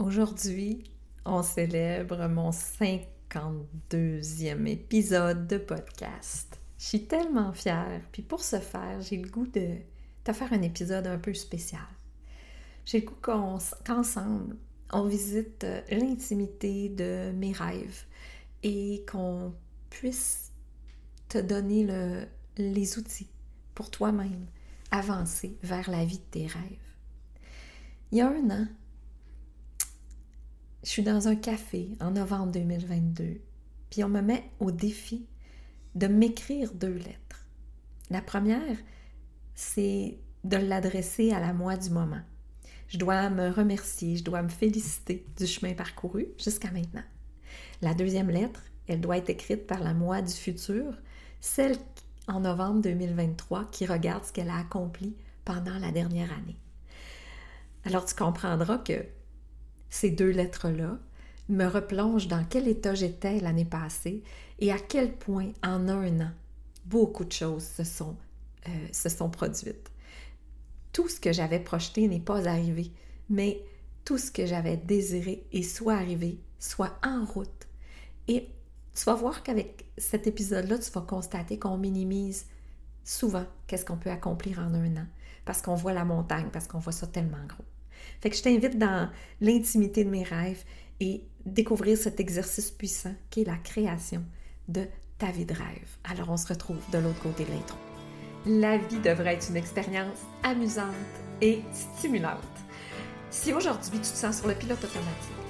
Aujourd'hui, on célèbre mon 52e épisode de podcast. Je suis tellement fière, puis pour ce faire, j'ai le goût de te faire un épisode un peu spécial. J'ai le goût qu'ensemble, on visite euh, l'intimité de mes rêves et qu'on puisse te donner le, les outils pour toi-même avancer vers la vie de tes rêves. Il y a un an, je suis dans un café en novembre 2022, puis on me met au défi de m'écrire deux lettres. La première, c'est de l'adresser à la moi du moment. Je dois me remercier, je dois me féliciter du chemin parcouru jusqu'à maintenant. La deuxième lettre, elle doit être écrite par la moi du futur, celle en novembre 2023 qui regarde ce qu'elle a accompli pendant la dernière année. Alors tu comprendras que ces deux lettres-là me replongent dans quel état j'étais l'année passée et à quel point en un an, beaucoup de choses se sont, euh, produites. Tout ce que j'avais projeté n'est pas arrivé, mais tout ce que j'avais désiré est soit arrivé, soit en route. Et tu vas voir qu'avec cet épisode-là, tu vas constater qu'on minimise souvent qu'est-ce qu'on peut accomplir en un an, parce qu'on voit la montagne, parce qu'on voit ça tellement gros. Fait que je t'invite dans l'intimité de mes rêves et découvrir cet exercice puissant qui est la création de ta vie de rêve. Alors on se retrouve de l'autre côté de l'intro. La vie devrait être une expérience amusante et stimulante. Si aujourd'hui tu te sens sur le pilote automatique,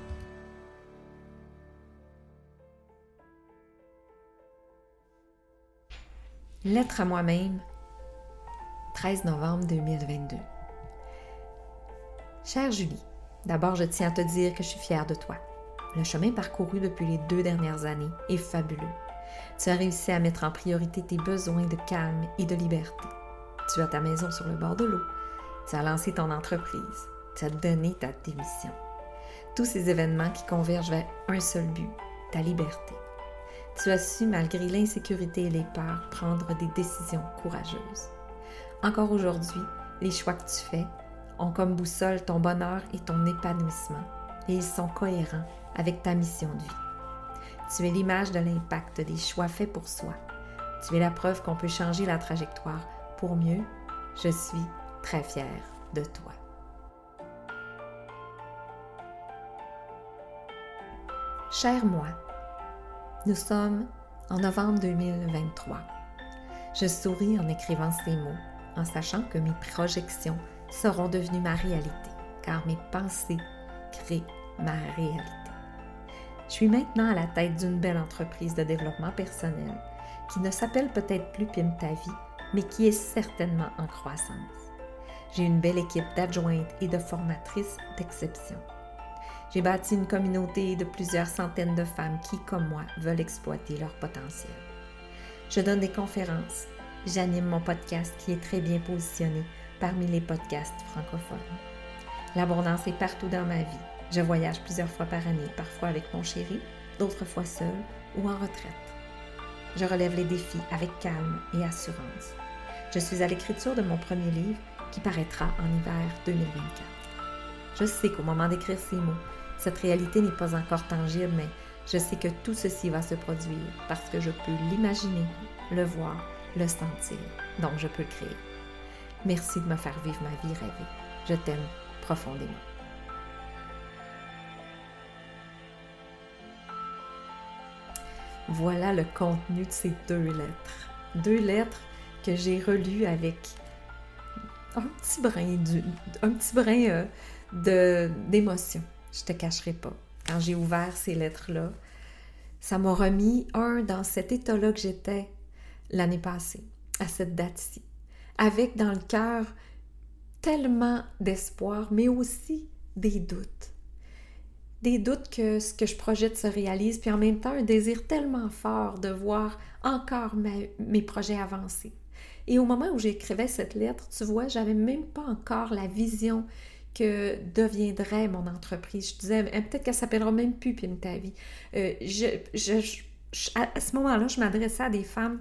Lettre à moi-même, 13 novembre 2022. Chère Julie, d'abord je tiens à te dire que je suis fière de toi. Le chemin parcouru depuis les deux dernières années est fabuleux. Tu as réussi à mettre en priorité tes besoins de calme et de liberté. Tu as ta maison sur le bord de l'eau. Tu as lancé ton entreprise. Tu as donné ta démission. Tous ces événements qui convergent vers un seul but, ta liberté. Tu as su, malgré l'insécurité et les peurs, prendre des décisions courageuses. Encore aujourd'hui, les choix que tu fais ont comme boussole ton bonheur et ton épanouissement, et ils sont cohérents avec ta mission de vie. Tu es l'image de l'impact des choix faits pour soi. Tu es la preuve qu'on peut changer la trajectoire pour mieux. Je suis très fière de toi. Cher moi, nous sommes en novembre 2023. Je souris en écrivant ces mots, en sachant que mes projections seront devenues ma réalité, car mes pensées créent ma réalité. Je suis maintenant à la tête d'une belle entreprise de développement personnel qui ne s'appelle peut-être plus Pim ta vie, mais qui est certainement en croissance. J'ai une belle équipe d'adjointes et de formatrices d'exception. J'ai bâti une communauté de plusieurs centaines de femmes qui, comme moi, veulent exploiter leur potentiel. Je donne des conférences. J'anime mon podcast qui est très bien positionné parmi les podcasts francophones. L'abondance est partout dans ma vie. Je voyage plusieurs fois par année, parfois avec mon chéri, d'autres fois seul ou en retraite. Je relève les défis avec calme et assurance. Je suis à l'écriture de mon premier livre qui paraîtra en hiver 2024. Je sais qu'au moment d'écrire ces mots, cette réalité n'est pas encore tangible, mais je sais que tout ceci va se produire parce que je peux l'imaginer, le voir, le sentir. Donc, je peux le créer. Merci de me faire vivre ma vie rêvée. Je t'aime profondément. Voilà le contenu de ces deux lettres. Deux lettres que j'ai relues avec un petit brin, du, petit brin euh, d'émotion. Je te cacherai pas. Quand j'ai ouvert ces lettres-là, ça m'a remis, un, dans cet état-là que j'étais l'année passée, à cette date-ci, avec dans le cœur tellement d'espoir, mais aussi des doutes. Des doutes que ce que je projette se réalise, puis en même temps un désir tellement fort de voir encore mes projets avancer. Et au moment où j'écrivais cette lettre, tu vois, j'avais même pas encore la vision que deviendrait mon entreprise. Je disais, peut-être qu'elle s'appellera même plus ta vie. Euh, à ce moment-là, je m'adressais à des femmes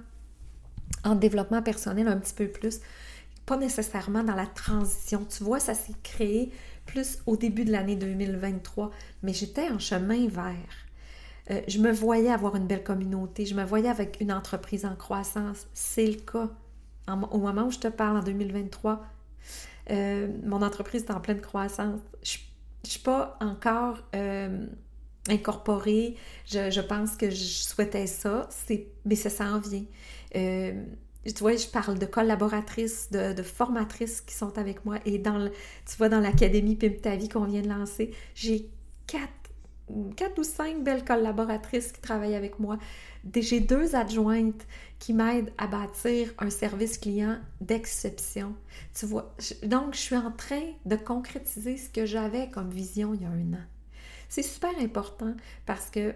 en développement personnel un petit peu plus, pas nécessairement dans la transition. Tu vois, ça s'est créé plus au début de l'année 2023, mais j'étais en chemin vers. Euh, je me voyais avoir une belle communauté, je me voyais avec une entreprise en croissance. C'est le cas. au moment où je te parle, en 2023, euh, mon entreprise est en pleine croissance. Je ne suis pas encore euh, incorporée. Je, pense que je souhaitais ça, mais ça s'en vient. Euh, tu vois, je parle de collaboratrices, de, formatrices qui sont avec moi. Et dans le, tu vois, dans l'Académie Pimp Ta Vie qu'on vient de lancer, j'ai quatre, quatre ou cinq belles collaboratrices qui travaillent avec moi. J'ai deux adjointes qui m'aident à bâtir un service client d'exception. Tu vois, donc je suis en train de concrétiser ce que j'avais comme vision il y a un an. C'est super important parce que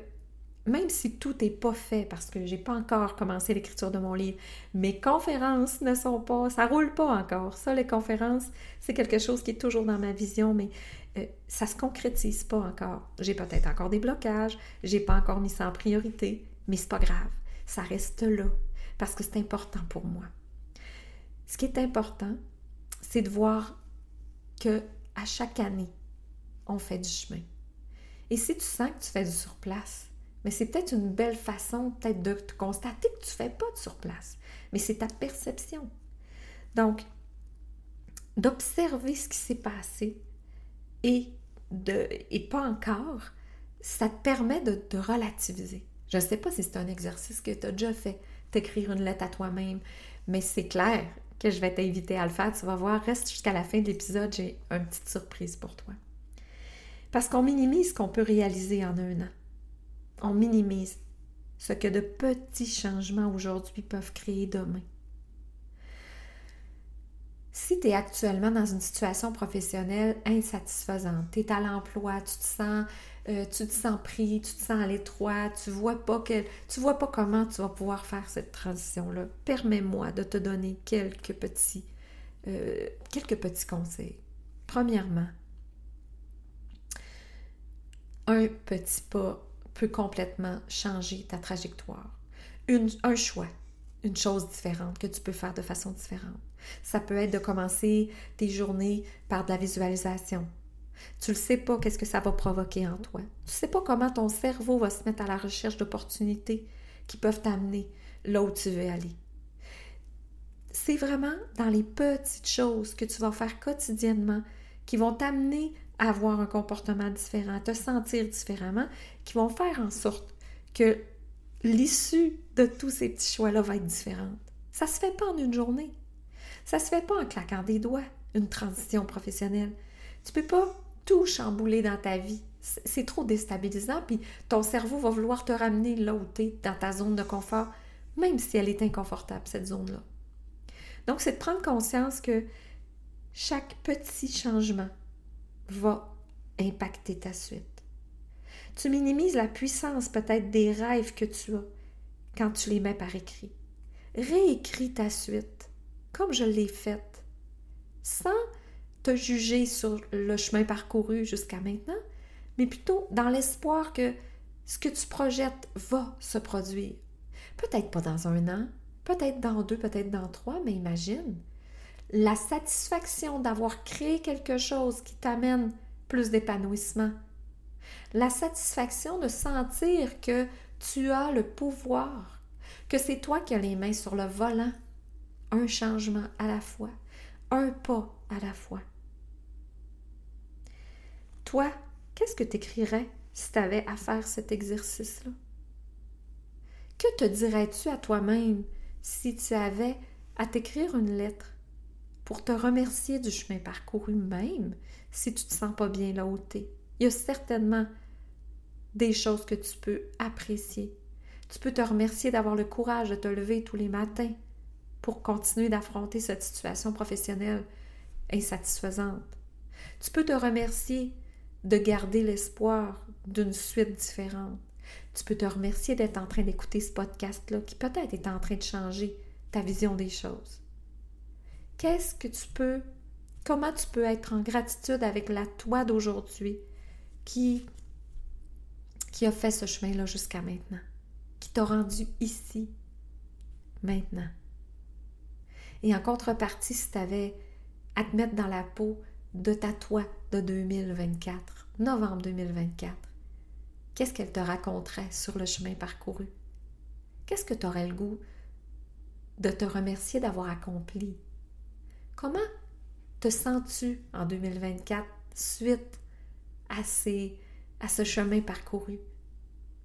même si tout n'est pas fait, parce que j'ai pas encore commencé l'écriture de mon livre, mes conférences ne sont pas, ça roule pas encore. Ça, les conférences, c'est quelque chose qui est toujours dans ma vision, mais euh, ça se concrétise pas encore. J'ai peut-être encore des blocages, j'ai pas encore mis ça en priorité, mais c'est pas grave. Ça reste là parce que c'est important pour moi. Ce qui est important, c'est de voir que à chaque année, on fait du chemin. Et si tu sens que tu fais du surplace, mais c'est peut-être une belle façon peut-être de te constater que tu ne fais pas de surplace, mais c'est ta perception. Donc, d'observer ce qui s'est passé et, pas encore, ça te permet de te relativiser. Je ne sais pas si c'est un exercice que tu as déjà fait, t'écrire une lettre à toi-même, mais c'est clair que je vais t'inviter à le faire. Tu vas voir, reste jusqu'à la fin de l'épisode, j'ai une petite surprise pour toi. Parce qu'on minimise ce qu'on peut réaliser en un an. On minimise ce que de petits changements aujourd'hui peuvent créer demain. Si tu es actuellement dans une situation professionnelle insatisfaisante, tu es à l'emploi, tu te sens euh, tu te sens pris, tu te sens à l'étroit, tu vois pas que, tu vois pas comment tu vas pouvoir faire cette transition-là. Permets-moi de te donner quelques petits, euh, quelques petits conseils. Premièrement, un petit pas peut complètement changer ta trajectoire. un choix, une chose différente que tu peux faire de façon différente. Ça peut être de commencer tes journées par de la visualisation, tu ne sais pas qu'est-ce que ça va provoquer en toi. Tu ne sais pas comment ton cerveau va se mettre à la recherche d'opportunités qui peuvent t'amener là où tu veux aller. C'est vraiment dans les petites choses que tu vas faire quotidiennement qui vont t'amener à avoir un comportement différent, à te sentir différemment, qui vont faire en sorte que l'issue de tous ces petits choix-là va être différente. Ça se fait pas en une journée. Ça se fait pas en claquant des doigts, une transition professionnelle. Tu peux pas tout chambouler dans ta vie. C'est trop déstabilisant, puis ton cerveau va vouloir te ramener là où tu es, dans ta zone de confort, même si elle est inconfortable, cette zone-là. Donc, c'est de prendre conscience que chaque petit changement va impacter ta suite. Tu minimises la puissance peut-être des rêves que tu as quand tu les mets par écrit. Réécris ta suite, comme je l'ai faite, sans te juger sur le chemin parcouru jusqu'à maintenant, mais plutôt dans l'espoir que ce que tu projettes va se produire. Peut-être pas dans un an, peut-être dans deux, peut-être dans trois, mais imagine la satisfaction d'avoir créé quelque chose qui t'amène plus d'épanouissement. La satisfaction de sentir que tu as le pouvoir, que c'est toi qui as les mains sur le volant. Un changement à la fois, un pas à la fois. Toi, qu'est-ce que tu écrirais si tu avais à faire cet exercice-là? Que te dirais-tu à toi-même si tu avais à t'écrire une lettre pour te remercier du chemin parcouru même si tu te sens pas bien là où. Il y a certainement des choses que tu peux apprécier. Tu peux te remercier d'avoir le courage de te lever tous les matins pour continuer d'affronter cette situation professionnelle insatisfaisante. Tu peux te remercier de garder l'espoir d'une suite différente. Tu peux te remercier d'être en train d'écouter ce podcast-là qui peut-être est en train de changer ta vision des choses. Qu'est-ce que tu peux, comment tu peux être en gratitude avec la toi d'aujourd'hui qui, qui a fait ce chemin-là jusqu'à maintenant, qui t'a rendu ici, maintenant? Et en contrepartie, si tu avais à te mettre dans la peau de ta toi de 2024, novembre 2024, qu'est-ce qu'elle te raconterait sur le chemin parcouru? Qu'est-ce que tu aurais le goût de te remercier d'avoir accompli? Comment te sens-tu en 2024 suite à, ce chemin parcouru?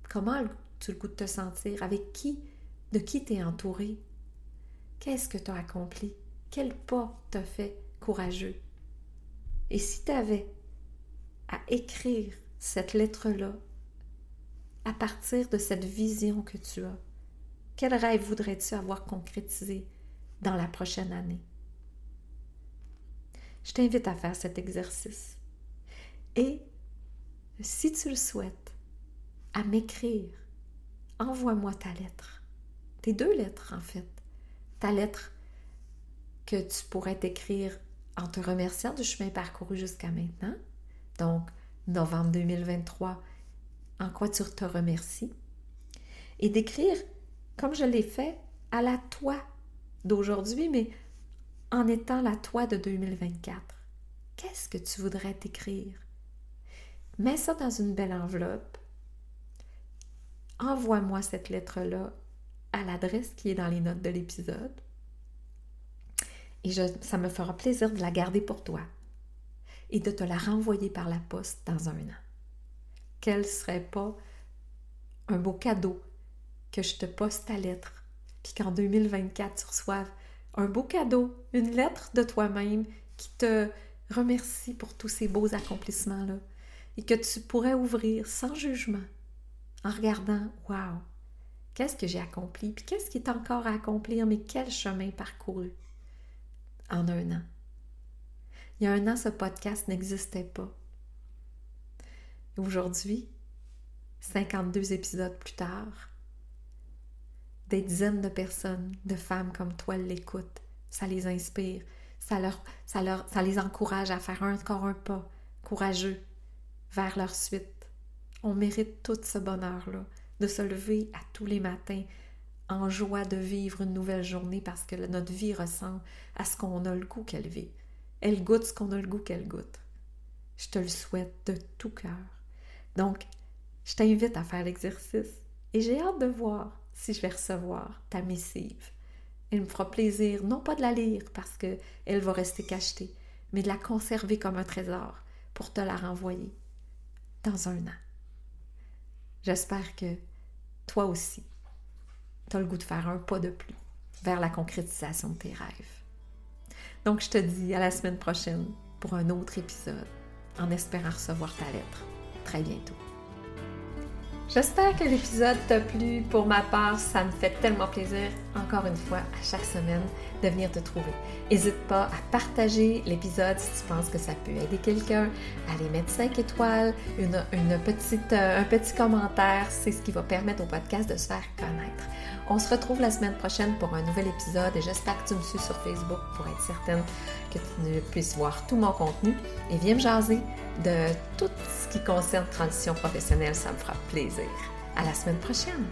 Comment tu le goût de te sentir? Avec qui? De qui t'es entouré? Qu'est-ce que tu as accompli? Quel pas t'as fait courageux? Et si tu avais à écrire cette lettre-là à partir de cette vision que tu as, quel rêve voudrais-tu avoir concrétisé dans la prochaine année? Je t'invite à faire cet exercice. Et si tu le souhaites, à m'écrire. Envoie-moi ta lettre. Tes deux lettres, en fait. Ta lettre que tu pourrais t'écrire en te remerciant du chemin parcouru jusqu'à maintenant. Donc, novembre 2023, en quoi tu te remercies? Et d'écrire, comme je l'ai fait, à la toi d'aujourd'hui, mais en étant la toi de 2024. Qu'est-ce que tu voudrais t'écrire? Mets ça dans une belle enveloppe. Envoie-moi cette lettre-là à l'adresse qui est dans les notes de l'épisode. Et ça me fera plaisir de la garder pour toi et de te la renvoyer par la poste dans un an. Quel serait pas un beau cadeau que je te poste ta lettre, puis qu'en 2024 tu reçoives un beau cadeau, une lettre de toi-même qui te remercie pour tous ces beaux accomplissements-là et que tu pourrais ouvrir sans jugement en regardant Waouh, qu'est-ce que j'ai accompli, puis qu'est-ce qui est encore à accomplir, mais quel chemin parcouru en un an? Il y a un an, ce podcast n'existait pas. Aujourd'hui, 52 épisodes plus tard, des dizaines de personnes, de femmes comme toi l'écoutent. Ça les inspire, ça, ça les encourage à faire encore un pas courageux vers leur suite. On mérite tout ce bonheur-là, de se lever à tous les matins en joie de vivre une nouvelle journée parce que notre vie ressemble à ce qu'on a le goût qu'elle vit. Elle goûte ce qu'on a le goût qu'elle goûte. Je te le souhaite de tout cœur. Donc, je t'invite à faire l'exercice et j'ai hâte de voir si je vais recevoir ta missive. Il me fera plaisir, non pas de la lire parce qu'elle va rester cachetée, mais de la conserver comme un trésor pour te la renvoyer dans un an. J'espère que toi aussi, tu as le goût de faire un pas de plus vers la concrétisation de tes rêves. Donc, je te dis à la semaine prochaine pour un autre épisode, en espérant recevoir ta lettre très bientôt. J'espère que l'épisode t'a plu. Pour ma part, ça me fait tellement plaisir, encore une fois, à chaque semaine, de venir te trouver. N'hésite pas à partager l'épisode si tu penses que ça peut aider quelqu'un, à aller mettre 5 étoiles, une, petite, euh, un petit commentaire. C'est ce qui va permettre au podcast de se faire connaître. On se retrouve la semaine prochaine pour un nouvel épisode et j'espère que tu me suis sur Facebook pour être certaine que tu puisses voir tout mon contenu et viens me jaser de tout ce qui concerne transition professionnelle, ça me fera plaisir. À la semaine prochaine!